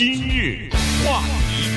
今日话题，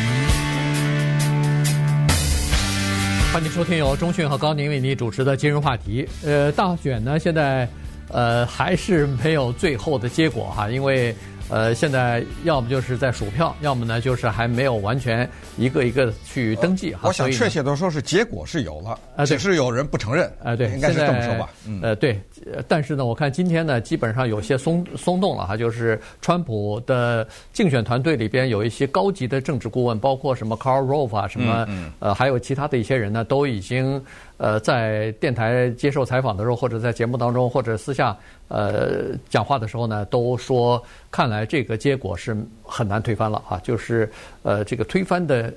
欢迎收听由中讯和高宁为你主持的今日话题。呃，大选呢，现在呃还是没有最后的结果哈，因为。呃，现在要么就是在数票，要么呢就是还没有完全一个一个去登记哈。我想确切的说是结果是有了，啊，只是有人不承认。啊，对，应该是这么说吧。嗯，呃，对，但是呢，我看今天呢，基本上有些松松动了哈，就是川普的竞选团队里边有一些高级的政治顾问，包括什么 Karl Rove 啊，什么呃，还有其他的一些人呢，都已经。呃，在电台接受采访的时候，或者在节目当中，或者私下呃讲话的时候呢，都说看来这个结果是很难推翻了啊，就是呃这个推翻的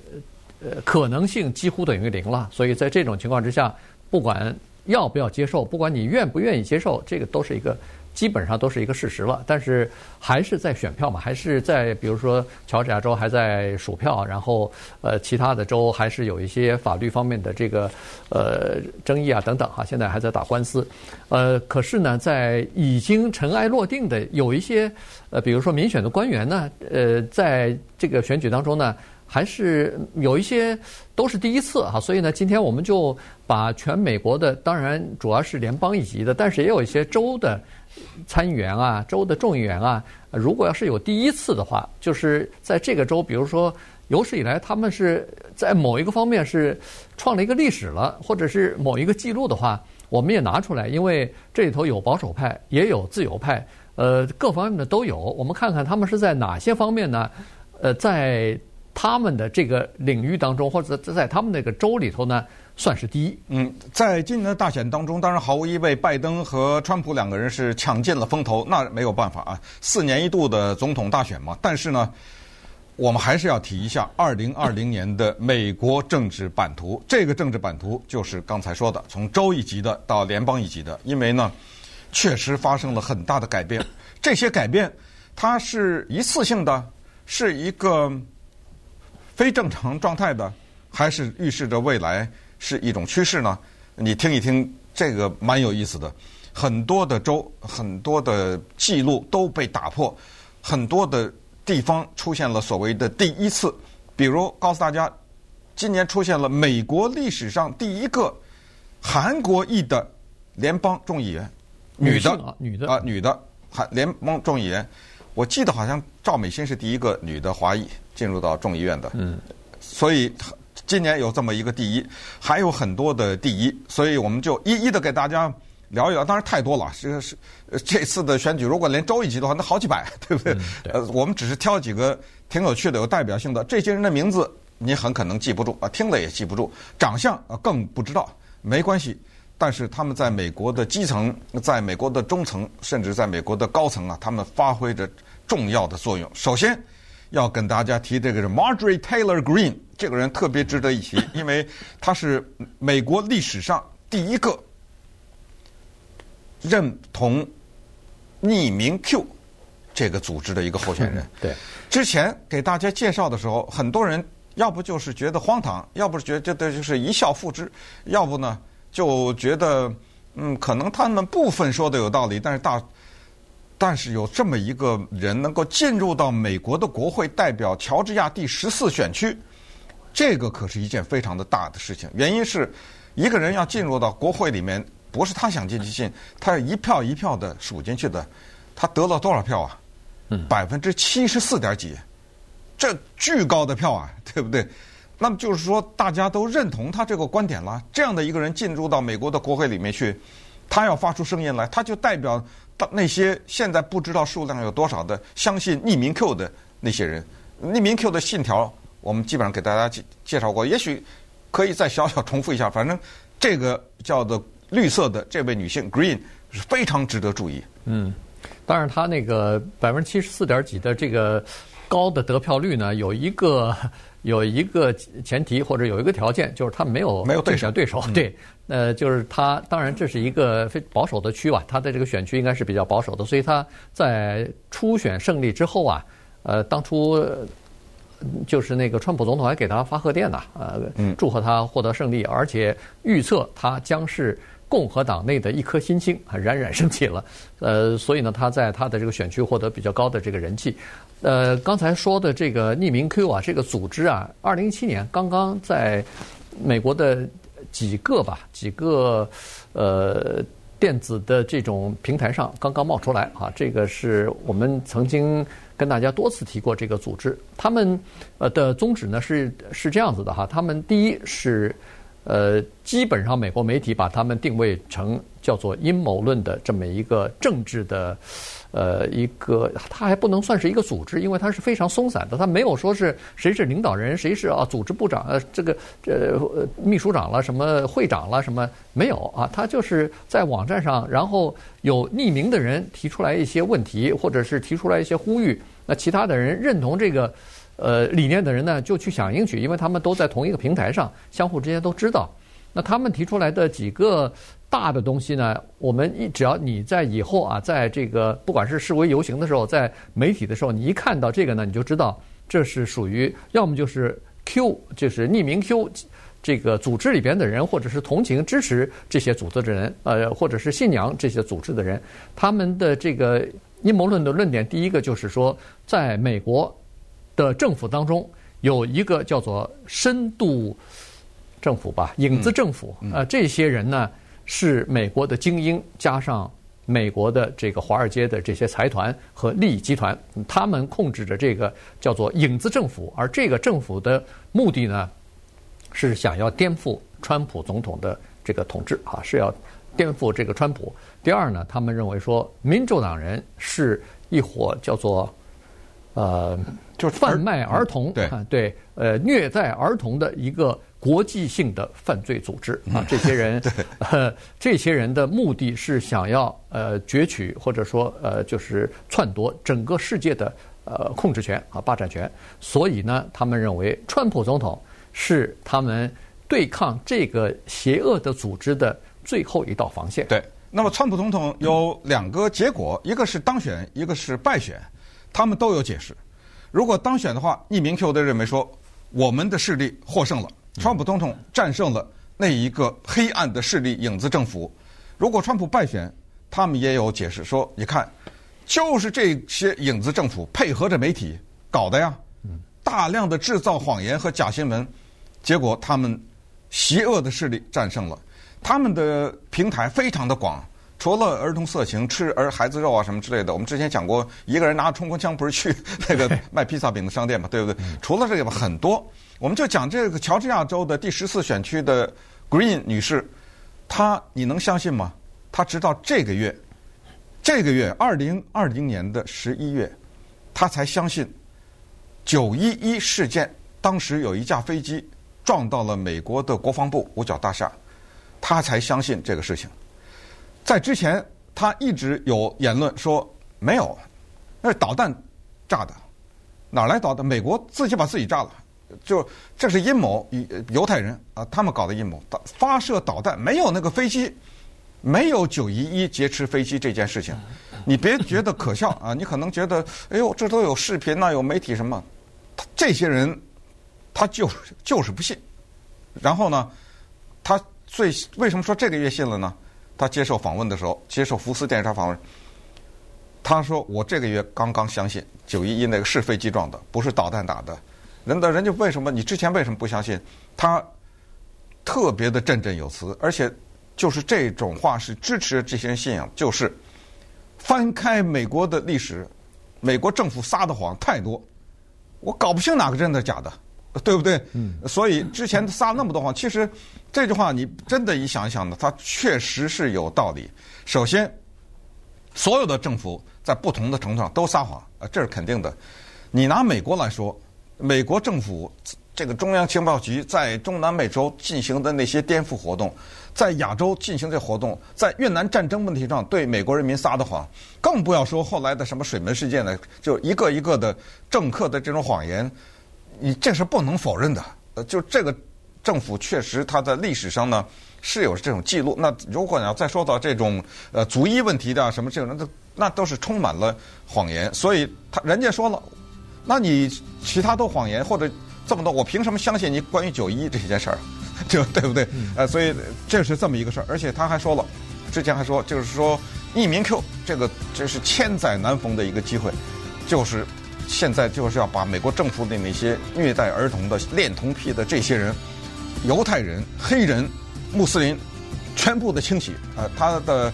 呃可能性几乎等于零了。所以在这种情况之下，不管要不要接受，不管你愿不愿意接受，这个都是一个。基本上都是一个事实了，但是还是在选票嘛，还是在比如说乔治亚州还在数票，然后呃其他的州还是有一些法律方面的这个呃争议啊等等哈，现在还在打官司，呃可是呢，在已经尘埃落定的有一些呃比如说民选的官员呢，呃在这个选举当中呢。还是有一些都是第一次哈，所以呢，今天我们就把全美国的，当然主要是联邦一级的，但是也有一些州的参议员啊、州的众议员啊，如果要是有第一次的话，就是在这个州，比如说有史以来他们是在某一个方面是创了一个历史了，或者是某一个记录的话，我们也拿出来，因为这里头有保守派，也有自由派，呃，各方面的都有，我们看看他们是在哪些方面呢？呃，在。他们的这个领域当中，或者在他们那个州里头呢，算是第一。嗯，在今年的大选当中，当然毫无疑问，拜登和川普两个人是抢尽了风头，那没有办法啊，四年一度的总统大选嘛。但是呢，我们还是要提一下二零二零年的美国政治版图。这个政治版图就是刚才说的，从州一级的到联邦一级的，因为呢，确实发生了很大的改变。这些改变，它是一次性的，是一个。非正常状态的，还是预示着未来是一种趋势呢？你听一听，这个蛮有意思的。很多的州、很多的记录都被打破，很多的地方出现了所谓的第一次。比如告诉大家，今年出现了美国历史上第一个韩国裔的联邦众议员，女的，女的啊，女的韩联邦众议员。我记得好像赵美心是第一个女的华裔。进入到众议院的，嗯，所以今年有这么一个第一，还有很多的第一，所以我们就一一的给大家聊一聊。当然太多了，这个是这次的选举，如果连州一级的话，那好几百，对不对？呃，我们只是挑几个挺有趣的、有代表性的。这些人的名字你很可能记不住啊，听了也记不住，长相啊更不知道，没关系。但是他们在美国的基层、在美国的中层，甚至在美国的高层啊，他们发挥着重要的作用。首先。要跟大家提这个是 Marjorie Taylor Greene，这个人特别值得一提，因为他是美国历史上第一个认同匿名 Q 这个组织的一个候选人。对，之前给大家介绍的时候，很多人要不就是觉得荒唐，要不是觉得这就是一笑复之，要不呢就觉得嗯，可能他们部分说的有道理，但是大。但是有这么一个人能够进入到美国的国会，代表乔治亚第十四选区，这个可是一件非常的大的事情。原因是，一个人要进入到国会里面，不是他想进就进，他是一票一票的数进去的。他得了多少票啊？百分之七十四点几，这巨高的票啊，对不对？那么就是说，大家都认同他这个观点了。这样的一个人进入到美国的国会里面去，他要发出声音来，他就代表。那些现在不知道数量有多少的相信匿名 Q 的那些人，匿名 Q 的信条，我们基本上给大家介介绍过，也许可以再小小重复一下。反正这个叫做绿色的这位女性 Green 是非常值得注意。嗯，当然，她那个百分之七十四点几的这个高的得票率呢，有一个有一个前提或者有一个条件，就是他没有没有对手对手，对。呃，就是他，当然这是一个非保守的区吧，他的这个选区应该是比较保守的，所以他在初选胜利之后啊，呃，当初就是那个川普总统还给他发贺电呐，呃，祝贺他获得胜利，而且预测他将是共和党内的一颗新星啊冉冉升起了。呃，所以呢，他在他的这个选区获得比较高的这个人气。呃，刚才说的这个匿名 Q 啊，这个组织啊，二零一七年刚刚在美国的几个吧，几个呃电子的这种平台上刚刚冒出来啊。这个是我们曾经跟大家多次提过这个组织，他们呃的宗旨呢是是这样子的哈，他们第一是呃基本上美国媒体把他们定位成叫做阴谋论的这么一个政治的。呃，一个他还不能算是一个组织，因为它是非常松散的，他没有说是谁是领导人，谁是啊组织部长，呃，这个呃秘书长了，什么会长了，什么没有啊？他就是在网站上，然后有匿名的人提出来一些问题，或者是提出来一些呼吁，那其他的人认同这个呃理念的人呢，就去响应去，因为他们都在同一个平台上，相互之间都知道。那他们提出来的几个。大的东西呢，我们一只要你在以后啊，在这个不管是示威游行的时候，在媒体的时候，你一看到这个呢，你就知道这是属于要么就是 Q，就是匿名 Q 这个组织里边的人，或者是同情支持这些组织的人，呃，或者是信仰这些组织的人，他们的这个阴谋论的论点，第一个就是说，在美国的政府当中有一个叫做深度政府吧，影子政府，呃，这些人呢。是美国的精英加上美国的这个华尔街的这些财团和利益集团，他们控制着这个叫做影子政府，而这个政府的目的呢，是想要颠覆川普总统的这个统治啊，是要颠覆这个川普。第二呢，他们认为说，民主党人是一伙叫做呃，就是贩卖儿童，对对，呃，虐待儿童的一个。国际性的犯罪组织啊，这些人，呃，这些人的目的是想要呃攫取或者说呃就是篡夺整个世界的呃控制权啊霸占权，所以呢，他们认为川普总统是他们对抗这个邪恶的组织的最后一道防线。对，那么川普总统有两个结果，一个是当选，一个是败选，他们都有解释。如果当选的话，匿名 Q 的认为说我们的势力获胜了。川普总统战胜了那一个黑暗的势力影子政府。如果川普败选，他们也有解释说：“你看，就是这些影子政府配合着媒体搞的呀，大量的制造谎言和假新闻，结果他们邪恶的势力战胜了。他们的平台非常的广，除了儿童色情、吃儿孩子肉啊什么之类的。我们之前讲过，一个人拿着冲锋枪不是去那个 卖披萨饼的商店嘛，对不对？除了这个吧，很多。”我们就讲这个乔治亚州的第十四选区的 Green 女士，她你能相信吗？她直到这个月，这个月二零二零年的十一月，她才相信九一一事件当时有一架飞机撞到了美国的国防部五角大厦，她才相信这个事情。在之前，他一直有言论说没有，那是导弹炸的，哪来导弹？美国自己把自己炸了。就这是阴谋，犹太人啊，他们搞的阴谋，发射导弹，没有那个飞机，没有九一一劫持飞机这件事情，你别觉得可笑啊，你可能觉得，哎呦，这都有视频呐，有媒体什么，这些人他就是就是不信，然后呢，他最为什么说这个月信了呢？他接受访问的时候，接受福斯电视台访问，他说我这个月刚刚相信九一一那个是飞机撞的，不是导弹打的。人的人家为什么？你之前为什么不相信？他特别的振振有词，而且就是这种话是支持这些人信仰。就是翻开美国的历史，美国政府撒的谎太多，我搞不清哪个真的假的，对不对？嗯。所以之前撒那么多谎，其实这句话你真的一想一想呢，它确实是有道理。首先，所有的政府在不同的程度上都撒谎，啊，这是肯定的。你拿美国来说。美国政府这个中央情报局在中南美洲进行的那些颠覆活动，在亚洲进行这活动，在越南战争问题上对美国人民撒的谎，更不要说后来的什么水门事件呢，就一个一个的政客的这种谎言，你这是不能否认的。呃，就这个政府确实它在历史上呢是有这种记录。那如果你要再说到这种呃族裔问题的什么这种，那那都是充满了谎言。所以他人家说了。那你其他都谎言或者这么多，我凭什么相信你关于九一这件事儿？就对不对？呃，所以这是这么一个事儿，而且他还说了，之前还说，就是说匿名 Q 这个这是千载难逢的一个机会，就是现在就是要把美国政府的那些虐待儿童的恋童癖的这些人，犹太人、黑人、穆斯林，全部的清洗。呃，他的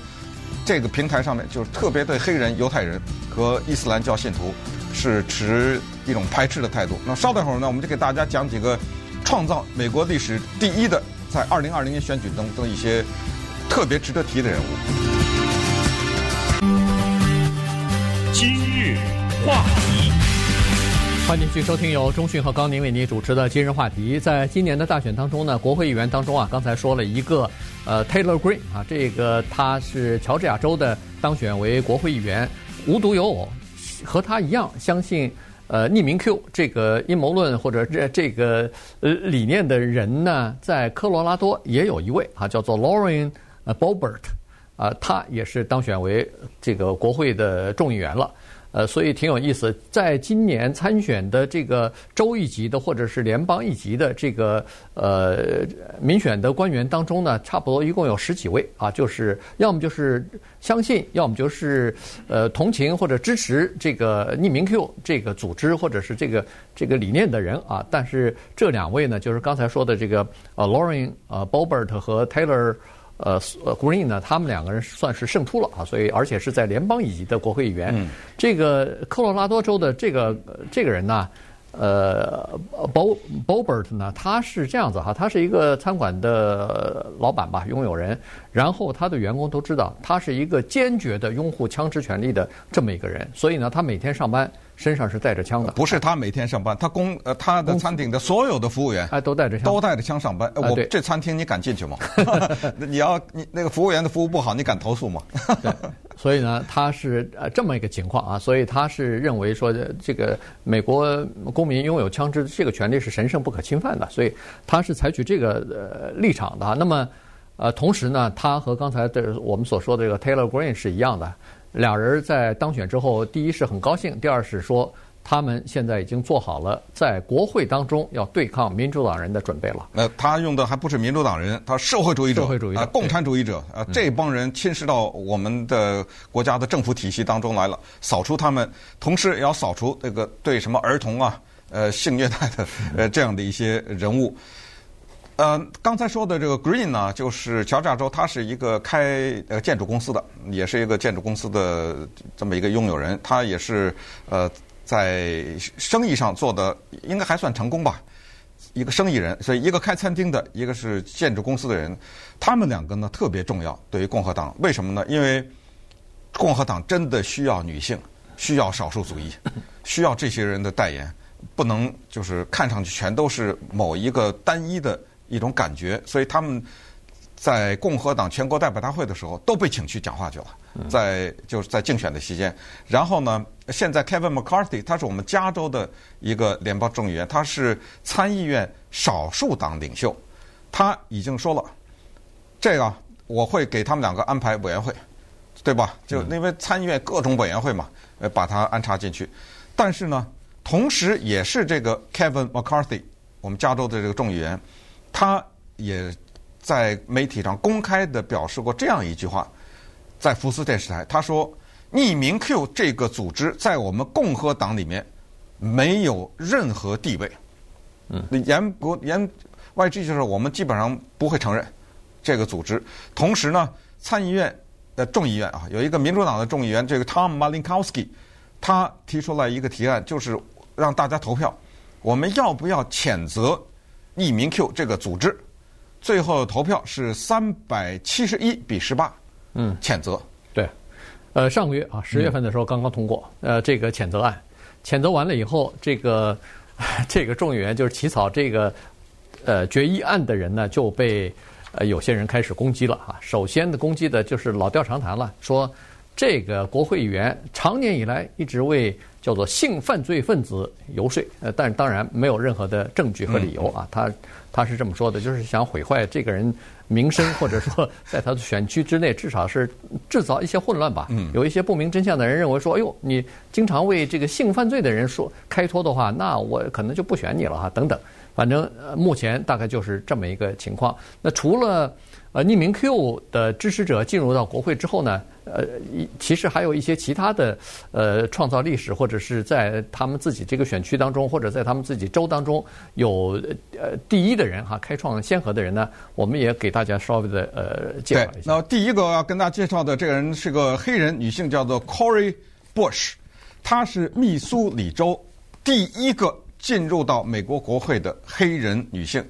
这个平台上面就是特别对黑人、犹太人和伊斯兰教信徒是持一种排斥的态度。那稍等会儿呢，我们就给大家讲几个。创造美国历史第一的，在二零二零年选举中的一些特别值得提的人物。今日话题，欢迎继续收听由中讯和高宁为您主持的今日话题。在今年的大选当中呢，国会议员当中啊，刚才说了一个呃 Taylor Green 啊，这个他是乔治亚州的当选为国会议员，无独有偶，和他一样相信。呃，匿名 Q 这个阴谋论或者这这个呃理念的人呢，在科罗拉多也有一位啊，叫做 Lauren Bobert 啊，他也是当选为这个国会的众议员了。呃，所以挺有意思，在今年参选的这个州一级的或者是联邦一级的这个呃民选的官员当中呢，差不多一共有十几位啊，就是要么就是相信，要么就是呃同情或者支持这个匿名 Q 这个组织或者是这个这个理念的人啊。但是这两位呢，就是刚才说的这个呃 Lauren 呃，Bobert 和 Taylor。呃，Green 呢，他们两个人算是胜出了啊，所以而且是在联邦一级的国会议员。嗯、这个科罗拉多州的这个这个人呢，呃，Bo Boebert 呢，他是这样子哈，他是一个餐馆的老板吧，拥有人。然后他的员工都知道，他是一个坚决的拥护枪支权利的这么一个人，所以呢，他每天上班。身上是带着枪的，不是他每天上班，他公呃他的餐厅的所有的服务员哎都带着枪，都带着枪上班。呃、我这餐厅你敢进去吗？你要你那个服务员的服务不好，你敢投诉吗？对，所以呢，他是呃这么一个情况啊，所以他是认为说这个美国公民拥有枪支这个权利是神圣不可侵犯的，所以他是采取这个呃立场的。那么呃同时呢，他和刚才的我们所说的这个 Taylor Greene 是一样的。俩人在当选之后，第一是很高兴，第二是说他们现在已经做好了在国会当中要对抗民主党人的准备了。那他用的还不是民主党人，他社会主义者、社会主义者、呃、共产主义者啊，这帮人侵蚀到我们的国家的政府体系当中来了，扫除他们，同时也要扫除这个对什么儿童啊、呃性虐待的呃这样的一些人物。呃，刚才说的这个 Green 呢，就是乔治亚州，他是一个开呃建筑公司的，也是一个建筑公司的这么一个拥有人。他也是呃在生意上做的应该还算成功吧，一个生意人。所以一个开餐厅的，一个是建筑公司的人，他们两个呢特别重要，对于共和党。为什么呢？因为共和党真的需要女性，需要少数族裔，需要这些人的代言，不能就是看上去全都是某一个单一的。一种感觉，所以他们在共和党全国代表大会的时候都被请去讲话去了，在就是在竞选的期间。然后呢，现在 Kevin McCarthy 他是我们加州的一个联邦众议员，他是参议院少数党领袖，他已经说了，这个我会给他们两个安排委员会，对吧？就因为参议院各种委员会嘛，呃，把他安插进去。但是呢，同时也是这个 Kevin McCarthy，我们加州的这个众议员。他也在媒体上公开的表示过这样一句话，在福斯电视台，他说：“匿名 Q 这个组织在我们共和党里面没有任何地位。”嗯，言不言外之意就是我们基本上不会承认这个组织。同时呢，参议院的众议院啊，有一个民主党的众议员，这个 Tom Malinowski，他提出来一个提案，就是让大家投票，我们要不要谴责？匿名 Q 这个组织，最后投票是三百七十一比十八，嗯，谴责。对，呃，上个月啊，十月份的时候刚刚通过，嗯、呃，这个谴责案，谴责完了以后，这个 这个众议员就是起草这个呃决议案的人呢，就被呃有些人开始攻击了啊。首先的攻击的就是老调常谈了，说这个国会议员常年以来一直为叫做性犯罪分子游说，呃，但当然没有任何的证据和理由啊，他他是这么说的，就是想毁坏这个人名声，或者说 在他的选区之内，至少是制造一些混乱吧。有一些不明真相的人认为说，哎呦，你经常为这个性犯罪的人说开脱的话，那我可能就不选你了哈，等等。反正目前大概就是这么一个情况。那除了呃匿名 Q 的支持者进入到国会之后呢，呃，其实还有一些其他的呃创造历史或者是在他们自己这个选区当中或者在他们自己州当中有呃第一的人哈，开创先河的人呢，我们也给大家稍微的呃介绍一下。那第一个要跟大家介绍的这个人是个黑人女性，叫做 Cory Bush，她是密苏里州第一个进入到美国国会的黑人女性。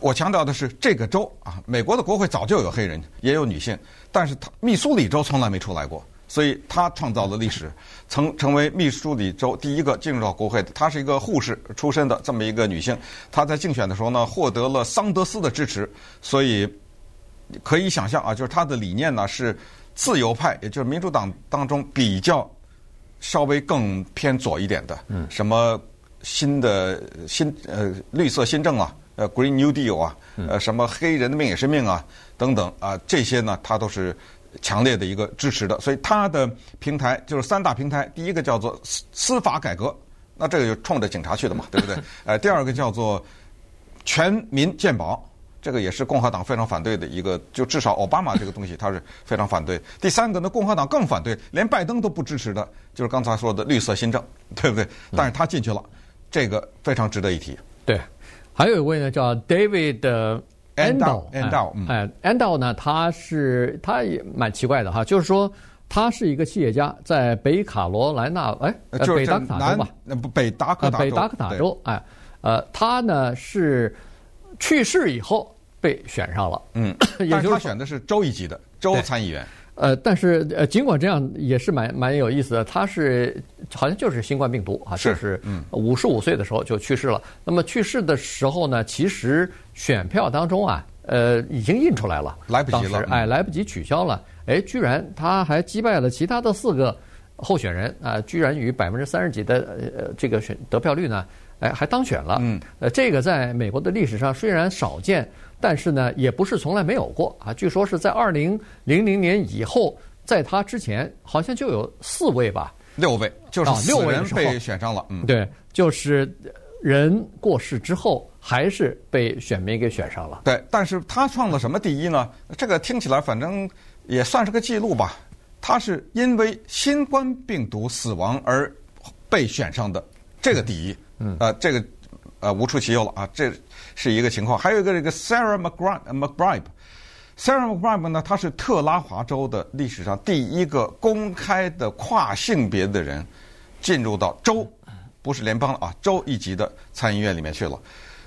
我强调的是这个州啊，美国的国会早就有黑人，也有女性，但是她密苏里州从来没出来过，所以她创造了历史，曾成为密苏里州第一个进入到国会的。她是一个护士出身的这么一个女性，她在竞选的时候呢，获得了桑德斯的支持，所以可以想象啊，就是她的理念呢是自由派，也就是民主党当中比较稍微更偏左一点的，嗯，什么新的新呃绿色新政啊。呃，Green New Deal 啊，呃，什么黑人的命也是命啊，等等啊，这些呢，他都是强烈的一个支持的。所以他的平台就是三大平台，第一个叫做司司法改革，那这个就冲着警察去的嘛，对不对？呃，第二个叫做全民健保，这个也是共和党非常反对的一个，就至少奥巴马这个东西他是非常反对。第三个呢，共和党更反对，连拜登都不支持的，就是刚才说的绿色新政，对不对？但是他进去了，这个非常值得一提。对。还有一位呢，叫 David Andel，哎，Andel 呢，他是他也蛮奇怪的哈，就是说他是一个企业家，在北卡罗来纳，哎，就北达科塔州吧，不北达科北达科塔州，哎，呃，他呢是去世以后被选上了，嗯，也就是他选的是州一级的州参议员。呃，但是呃，尽管这样也是蛮蛮有意思的。他是好像就是新冠病毒啊，就是五十五岁的时候就去世了。那么去世的时候呢，其实选票当中啊，呃，已经印出来了，来不及了，哎，来不及取消了。哎，居然他还击败了其他的四个候选人啊，居然以百分之三十几的呃这个选得票率呢，哎，还当选了。嗯，呃，这个在美国的历史上虽然少见。但是呢，也不是从来没有过啊。据说是在二零零零年以后，在他之前好像就有四位吧，六位，就是六人被选上了。嗯，对，就是人过世之后，还是被选民给选上了。对，但是他创了什么第一呢？这个听起来反正也算是个记录吧。他是因为新冠病毒死亡而被选上的，这个第一。嗯，呃，这个。呃，无出其右了啊，这是一个情况。还有一个这个 Sarah McBride，McBride，Sarah McBride 呢，她是特拉华州的历史上第一个公开的跨性别的人进入到州，不是联邦了啊，州一级的参议院里面去了。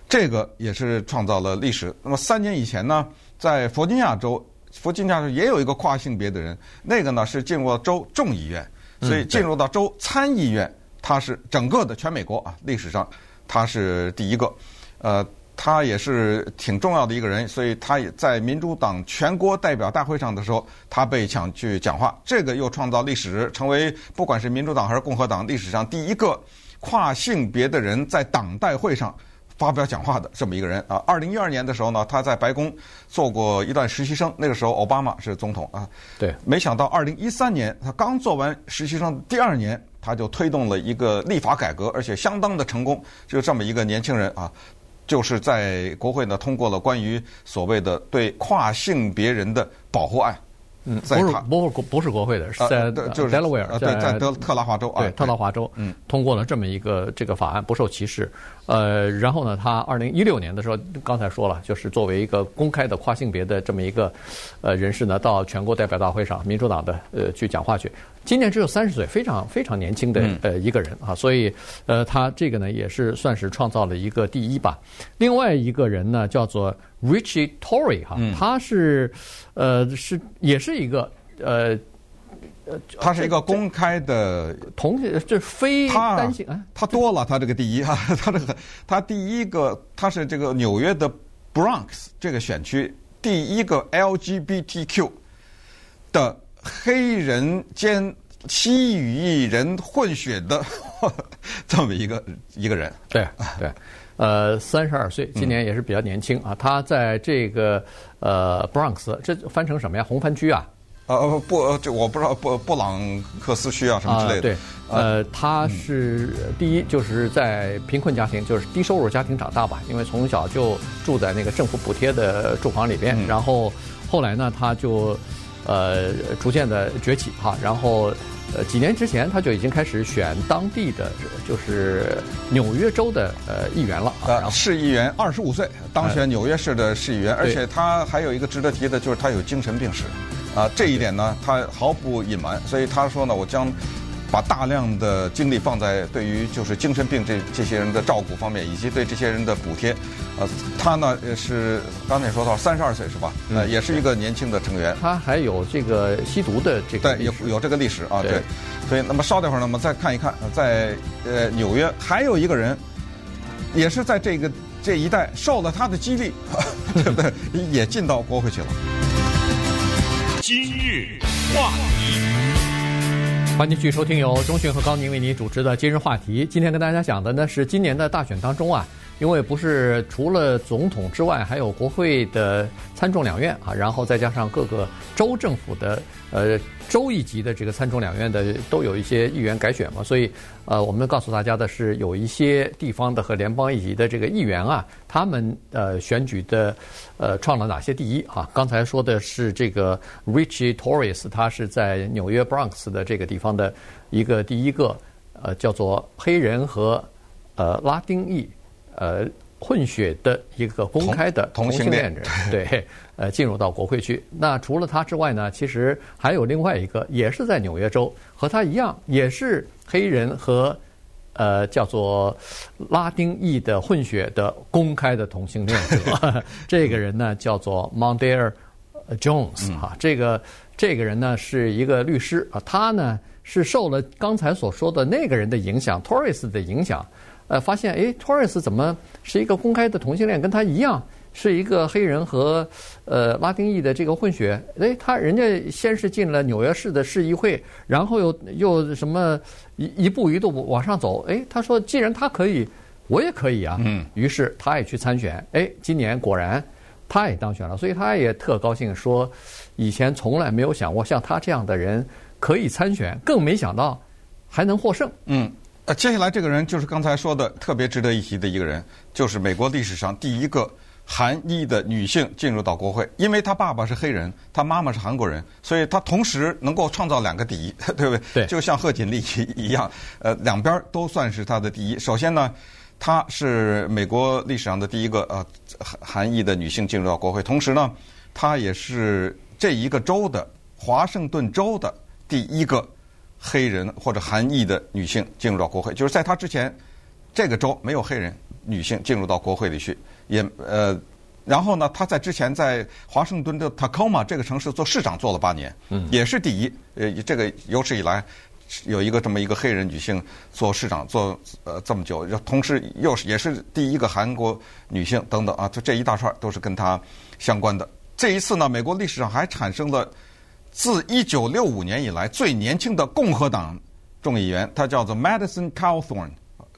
这个也是创造了历史。那么三年以前呢，在弗吉尼亚州，弗吉尼亚州也有一个跨性别的人，那个呢是进入了州众议院，所以进入到州参议院，他是整个的全美国啊历史上。他是第一个，呃，他也是挺重要的一个人，所以他也在民主党全国代表大会上的时候，他被抢去讲话，这个又创造历史，成为不管是民主党还是共和党历史上第一个跨性别的人在党代会上发表讲话的这么一个人啊。二零一二年的时候呢，他在白宫做过一段实习生，那个时候奥巴马是总统啊。对，没想到二零一三年他刚做完实习生第二年。他就推动了一个立法改革，而且相当的成功。就这么一个年轻人啊，就是在国会呢通过了关于所谓的对跨性别人的保护案。嗯，不是不是不是国会的，是在就是 Delaware，对，在德特拉华州啊，对，特拉华州，嗯，通过了这么一个这个法案，不受歧视。呃，然后呢，他二零一六年的时候，刚才说了，就是作为一个公开的跨性别的这么一个呃人士呢，到全国代表大会上，民主党的呃去讲话去。今年只有三十岁，非常非常年轻的呃一个人啊，所以呃他这个呢也是算是创造了一个第一吧。另外一个人呢叫做 Richie Tory 哈，他是呃是也是一个呃呃，他是一个公开的同这非单性啊，他多了他这个第一 啊，他这个他第一个他是这个纽约的 Bronx 这个选区第一个 LGBTQ 的。黑人兼西语裔人混血的 这么一个一个人。对对，呃，三十二岁，今年也是比较年轻啊。他在这个呃 Bronx，这翻成什么呀？红番区啊？呃不，这我不知道布布朗克斯区啊什么之类的。啊、对，呃，他是第一，就是在贫困家庭，就是低收入家庭长大吧，因为从小就住在那个政府补贴的住房里边，嗯、然后后来呢，他就呃逐渐的崛起哈，然后呃几年之前他就已经开始选当地的就是纽约州的呃议员了啊，市议员，二十五岁当选纽约市的市议员，呃、而且他还有一个值得提的就是他有精神病史。啊，这一点呢，他毫不隐瞒，所以他说呢，我将把大量的精力放在对于就是精神病这这些人的照顾方面，以及对这些人的补贴。呃，他呢也是刚才也说到三十二岁是吧？呃，也是一个年轻的成员。他还有这个吸毒的这个对，有有这个历史啊，对。所以那么稍等会儿呢，我们再看一看，在呃纽约还有一个人，也是在这个这一带受了他的激励，对不对？也进到国会去了。今日话题，欢迎继续收听由钟迅和高宁为您主持的今日话题。今天跟大家讲的呢是今年的大选当中啊。因为不是除了总统之外，还有国会的参众两院啊，然后再加上各个州政府的呃州一级的这个参众两院的都有一些议员改选嘛，所以呃，我们告诉大家的是，有一些地方的和联邦一级的这个议员啊，他们呃选举的呃创了哪些第一啊？刚才说的是这个 Richie Torres，他是在纽约 Bronx 的这个地方的一个第一个呃叫做黑人和呃拉丁裔。呃，混血的一个公开的同性恋人，对，呃，进入到国会去。那除了他之外呢，其实还有另外一个，也是在纽约州，和他一样，也是黑人和呃叫做拉丁裔的混血的公开的同性恋者。这个人呢叫做 Mondaire Jones 哈、嗯，这个这个人呢是一个律师啊，他呢是受了刚才所说的那个人的影响，Torres 的影响。呃，发现哎，托尔斯怎么是一个公开的同性恋？跟他一样是一个黑人和呃拉丁裔的这个混血。哎，他人家先是进了纽约市的市议会，然后又又什么一一步一步往上走。哎，他说既然他可以，我也可以啊。嗯。于是他也去参选。哎，今年果然他也当选了，所以他也特高兴，说以前从来没有想过像他这样的人可以参选，更没想到还能获胜。嗯。呃，接下来这个人就是刚才说的特别值得一提的一个人，就是美国历史上第一个韩裔的女性进入到国会。因为她爸爸是黑人，她妈妈是韩国人，所以她同时能够创造两个第一，对不对？对。就像贺锦丽一样，呃，两边都算是她的第一。首先呢，她是美国历史上的第一个呃韩裔的女性进入到国会，同时呢，她也是这一个州的华盛顿州的第一个。黑人或者韩裔的女性进入到国会，就是在她之前，这个州没有黑人女性进入到国会里去，也呃，然后呢，她在之前在华盛顿的 Tacoma 这个城市做市长做了八年，嗯，也是第一，呃，这个有史以来有一个这么一个黑人女性做市长做呃这么久，同时又是也是第一个韩国女性等等啊，就这一大串都是跟她相关的。这一次呢，美国历史上还产生了。自一九六五年以来最年轻的共和党众议员，他叫做 Madison Cawthorn，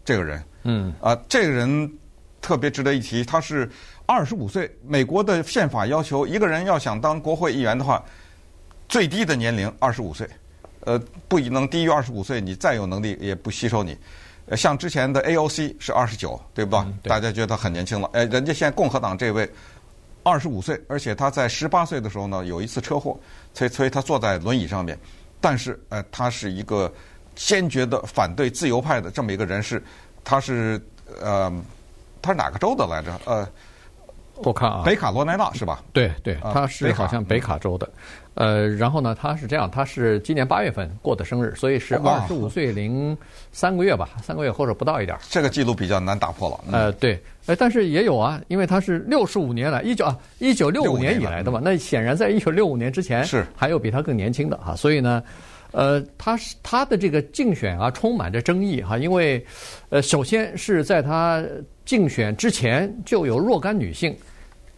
这个人，嗯，啊，这个人特别值得一提，他是二十五岁。美国的宪法要求，一个人要想当国会议员的话，最低的年龄二十五岁，呃，不能低于二十五岁，你再有能力也不吸收你。呃像之前的 AOC 是二十九，对吧？嗯，对。大家觉得他很年轻了，哎，人家现在共和党这位。二十五岁，而且他在十八岁的时候呢，有一次车祸，所以所以他坐在轮椅上面。但是，呃，他是一个坚决的反对自由派的这么一个人士。他是呃，他是哪个州的来着？呃，我看啊，北卡罗来纳是吧？对对，他是好像北卡州的。呃，然后呢，他是这样，他是今年八月份过的生日，所以是二十五岁零三个月吧，三个月或者不到一点。这个记录比较难打破了。嗯、呃，对，呃，但是也有啊，因为他是六十五年来一九啊一九六五年以来的嘛，那显然在一九六五年之前是还有比他更年轻的哈，所以呢，呃，他是他的这个竞选啊，充满着争议哈，因为呃，首先是在他竞选之前就有若干女性。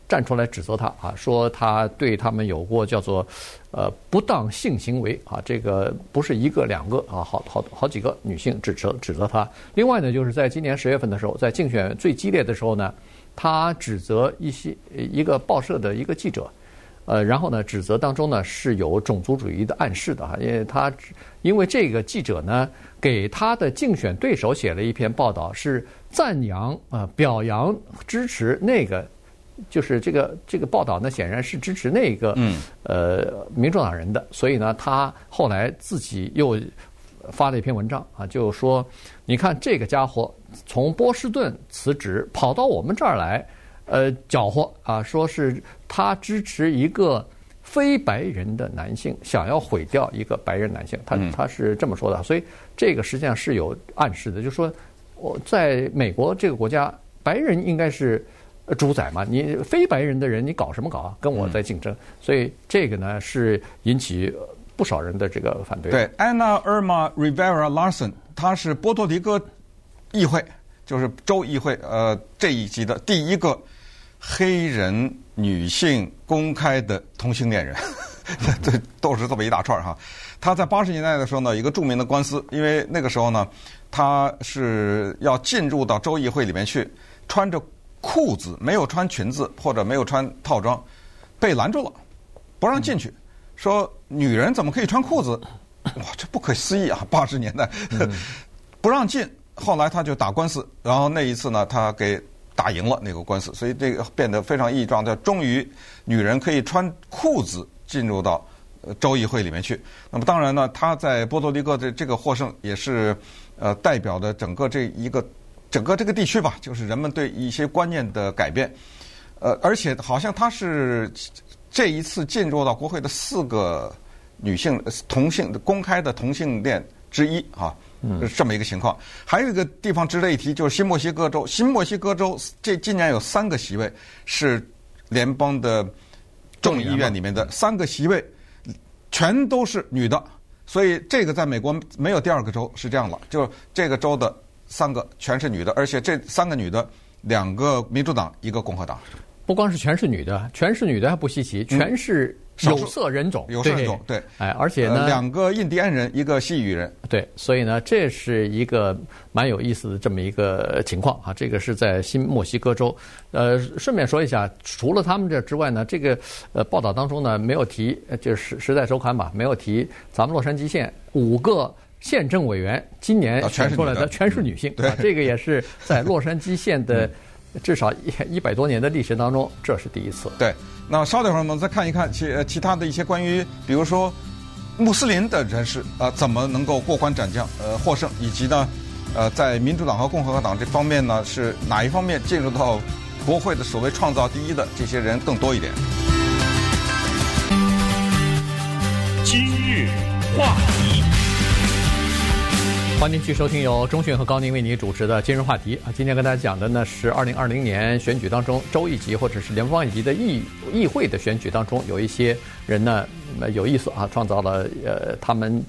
站出来指责他啊，说他对他们有过叫做呃不当性行为啊，这个不是一个两个啊，好好好几个女性指责指责他。另外呢，就是在今年十月份的时候，在竞选最激烈的时候呢，他指责一些一个报社的一个记者，呃，然后呢，指责当中呢是有种族主义的暗示的哈，因为他因为这个记者呢给他的竞选对手写了一篇报道，是赞扬啊表扬支持那个。就是这个这个报道呢，显然是支持那个呃民主党人的，所以呢，他后来自己又发了一篇文章啊，就说你看这个家伙从波士顿辞职跑到我们这儿来，呃，搅和啊，说是他支持一个非白人的男性，想要毁掉一个白人男性，他他是这么说的，所以这个实际上是有暗示的，就是说我在美国这个国家，白人应该是。主宰嘛，你非白人的人，你搞什么搞啊？跟我在竞争，嗯、所以这个呢是引起不少人的这个反对。对，Anna Irma Rivera Larson，她是波多黎各议会，就是州议会呃这一级的第一个黑人女性公开的同性恋人，这、嗯、都是这么一大串哈。她在八十年代的时候呢，一个著名的官司，因为那个时候呢，她是要进入到州议会里面去，穿着。裤子没有穿裙子或者没有穿套装，被拦住了，不让进去。说女人怎么可以穿裤子？哇，这不可思议啊！八十年代 不让进，后来他就打官司，然后那一次呢，他给打赢了那个官司，所以这个变得非常异状叫。终于，女人可以穿裤子进入到州议会里面去。那么当然呢，他在波多黎各的这个获胜也是呃代表的整个这一个。整个这个地区吧，就是人们对一些观念的改变，呃，而且好像她是这一次进入到国会的四个女性同性公开的同性恋之一啊，是这么一个情况。还有一个地方值得一提，就是新墨西哥州。新墨西哥州这今年有三个席位是联邦的众议院里面的三个席位，全都是女的，所以这个在美国没有第二个州是这样了，就这个州的。三个全是女的，而且这三个女的，两个民主党，一个共和党。不光是全是女的，全是女的还不稀奇，全是有色人种。有色人种，对。哎，而且呢，两个印第安人，一个西语人。对，所以呢，这是一个蛮有意思的这么一个情况啊。这个是在新墨西哥州。呃，顺便说一下，除了他们这之外呢，这个呃报道当中呢没有提，就是《时代周刊》吧，没有提咱们洛杉矶县五个。县政委员今年选出来的全是女性，啊，这个也是在洛杉矶县的 至少一一百多年的历史当中，这是第一次。对，那稍等会儿我们再看一看其其他的一些关于，比如说穆斯林的人士啊，怎么能够过关斩将，呃，获胜，以及呢，呃，在民主党和共和党这方面呢，是哪一方面进入到国会的所谓创造第一的这些人更多一点？今日话题。欢迎继续收听由钟讯和高宁为你主持的今日话题啊，今天跟大家讲的呢是二零二零年选举当中州一级或者是联邦一级的议议会的选举当中，有一些人呢有意思啊，创造了呃他们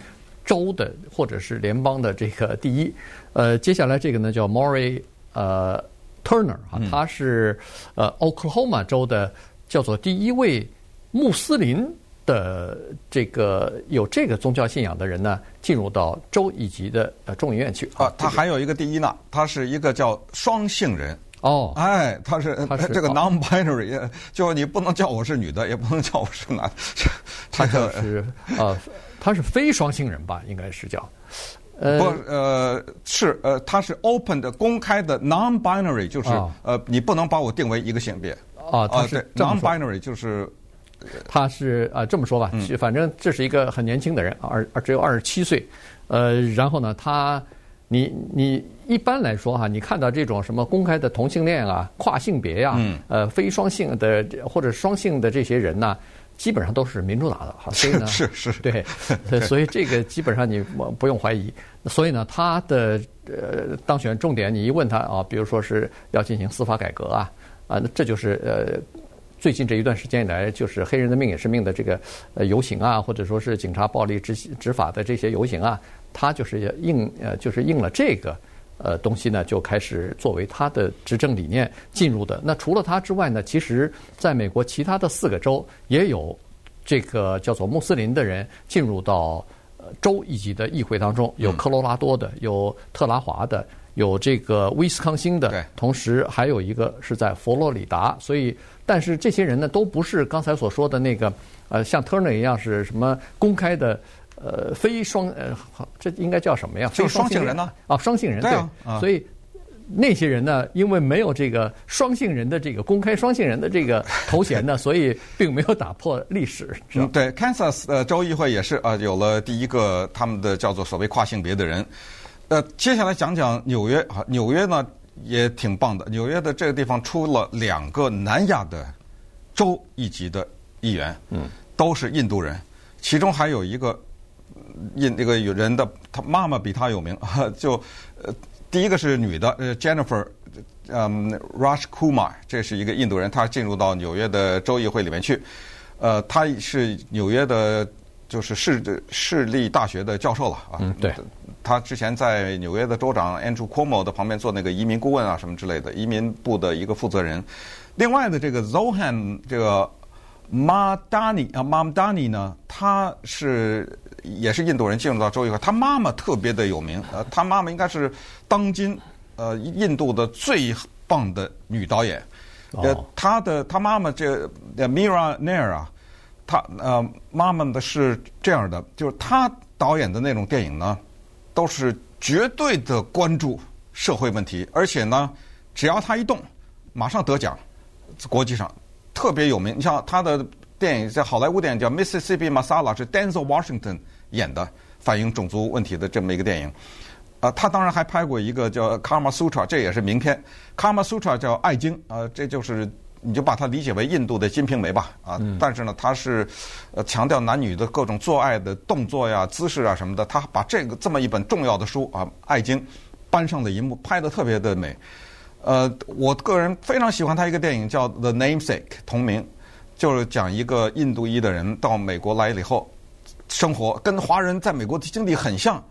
州的或者是联邦的这个第一。呃，接下来这个呢叫 Mauri 呃 Turner 啊，他是呃 Oklahoma 州的叫做第一位穆斯林。的这个有这个宗教信仰的人呢，进入到州一级的呃众议院去啊。他还有一个第一呢，他是一个叫双性人哦，哎，他是他是这个 non-binary，、哦、就你不能叫我是女的，也不能叫我是男的，他就是呃，他是非双性人吧？应该是叫呃不呃是呃，他是 open 的公开的 non-binary，就是、哦、呃，你不能把我定为一个性别啊。他是 non-binary，就是。他是啊，这么说吧，反正这是一个很年轻的人，二二只有二十七岁，呃，然后呢，他，你你一般来说哈，你看到这种什么公开的同性恋啊、跨性别呀、啊、呃非双性的或者双性的这些人呢，基本上都是民主党的哈，所以呢，是是，对，所以这个基本上你不用怀疑，所以呢，他的呃当选重点，你一问他啊，比如说是要进行司法改革啊，啊，那这就是呃。最近这一段时间以来，就是黑人的命也是命的这个呃游行啊，或者说是警察暴力执执法的这些游行啊，他就是应呃就是应了这个呃东西呢，就开始作为他的执政理念进入的。那除了他之外呢，其实在美国其他的四个州也有这个叫做穆斯林的人进入到州一级的议会当中，有科罗拉多的，有特拉华的。有这个威斯康星的，同时还有一个是在佛罗里达，所以，但是这些人呢，都不是刚才所说的那个，呃，像 Turner 一样是什么公开的，呃，非双，呃，这应该叫什么呀？非双性人呢？啊，双性人对，所以那些人呢，因为没有这个双性人的这个公开双性人的这个头衔呢，所以并没有打破历史。嗯，对，Kansas 呃州议会也是啊，有了第一个他们的叫做所谓跨性别的人。呃，接下来讲讲纽约啊，纽约呢也挺棒的。纽约的这个地方出了两个南亚的州一级的议员，嗯，都是印度人，其中还有一个印那个有人的他妈妈比他有名，就呃第一个是女的，呃 Jennifer，嗯，Rush Kumar，这是一个印度人，他进入到纽约的州议会里面去，呃，他是纽约的，就是市市立大学的教授了啊，嗯，对。他之前在纽约的州长 Andrew Cuomo 的旁边做那个移民顾问啊，什么之类的，移民部的一个负责人。另外的这个 Zohan 这个 Mamdani 啊 Mamdani 呢，他是也是印度人，进入到州以后。他妈妈特别的有名，呃，他妈妈应该是当今呃印度的最棒的女导演。呃，他的他妈妈这 Mira Nair 啊，他呃妈妈的是这样的，就是他导演的那种电影呢。都是绝对的关注社会问题，而且呢，只要他一动，马上得奖，国际上特别有名。你像他的电影，在好莱坞电影叫《Mississippi Masala》，是 Denzel Washington 演的，反映种族问题的这么一个电影。啊，他当然还拍过一个叫《Karma Sutra》，这也是名片，《Karma Sutra》叫《爱经》，啊，这就是。你就把它理解为印度的《金瓶梅》吧，啊，但是呢，它是呃强调男女的各种做爱的动作呀、姿势啊什么的。他把这个这么一本重要的书啊《爱经》搬上了银幕，拍的特别的美。呃，我个人非常喜欢他一个电影叫《The Namesake》同名，就是讲一个印度裔的人到美国来了以后，生活跟华人在美国的经历很像。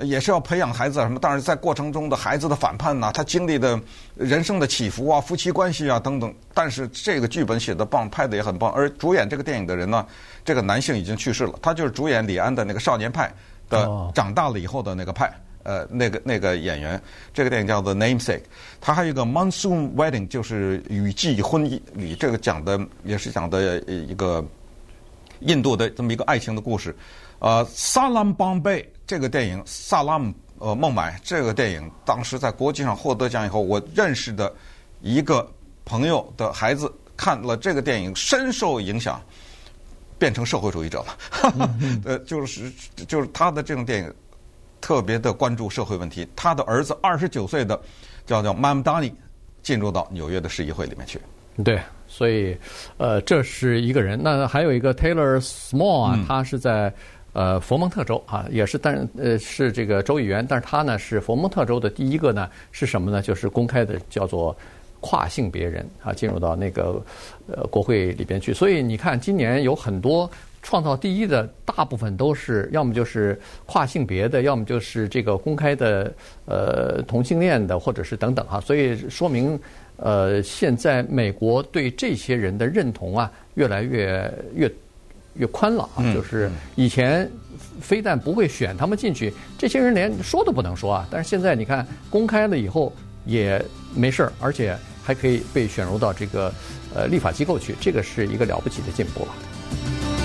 也是要培养孩子啊什么，但是在过程中的孩子的反叛呐、啊，他经历的人生的起伏啊，夫妻关系啊等等。但是这个剧本写的棒，拍的也很棒。而主演这个电影的人呢，这个男性已经去世了，他就是主演李安的那个《少年派》的长大了以后的那个派，呃，那个那个演员。这个电影叫做《Namesake》，他还有一个《Monsoon Wedding》，就是雨季婚礼，这个讲的也是讲的一个印度的这么一个爱情的故事。呃，《Salaam Bombay》这个电影，《萨拉姆》呃，孟买这个电影，当时在国际上获得奖以后，我认识的一个朋友的孩子看了这个电影，深受影响，变成社会主义者了。呃，就是就是他的这种电影特别的关注社会问题。他的儿子二十九岁的叫叫 Mamdani 进入到纽约的市议会里面去。对。所以，呃，这是一个人。那还有一个 Taylor Small 啊，他是在呃佛蒙特州啊，也是但呃是这个州议员，但是他呢是佛蒙特州的第一个呢是什么呢？就是公开的叫做跨性别人啊进入到那个呃国会里边去。所以你看，今年有很多创造第一的，大部分都是要么就是跨性别的，要么就是这个公开的呃同性恋的，或者是等等哈。所以说明。呃，现在美国对这些人的认同啊，越来越越越宽了啊。就是以前非但不会选他们进去，这些人连说都不能说啊。但是现在你看，公开了以后也没事儿，而且还可以被选入到这个呃立法机构去，这个是一个了不起的进步了。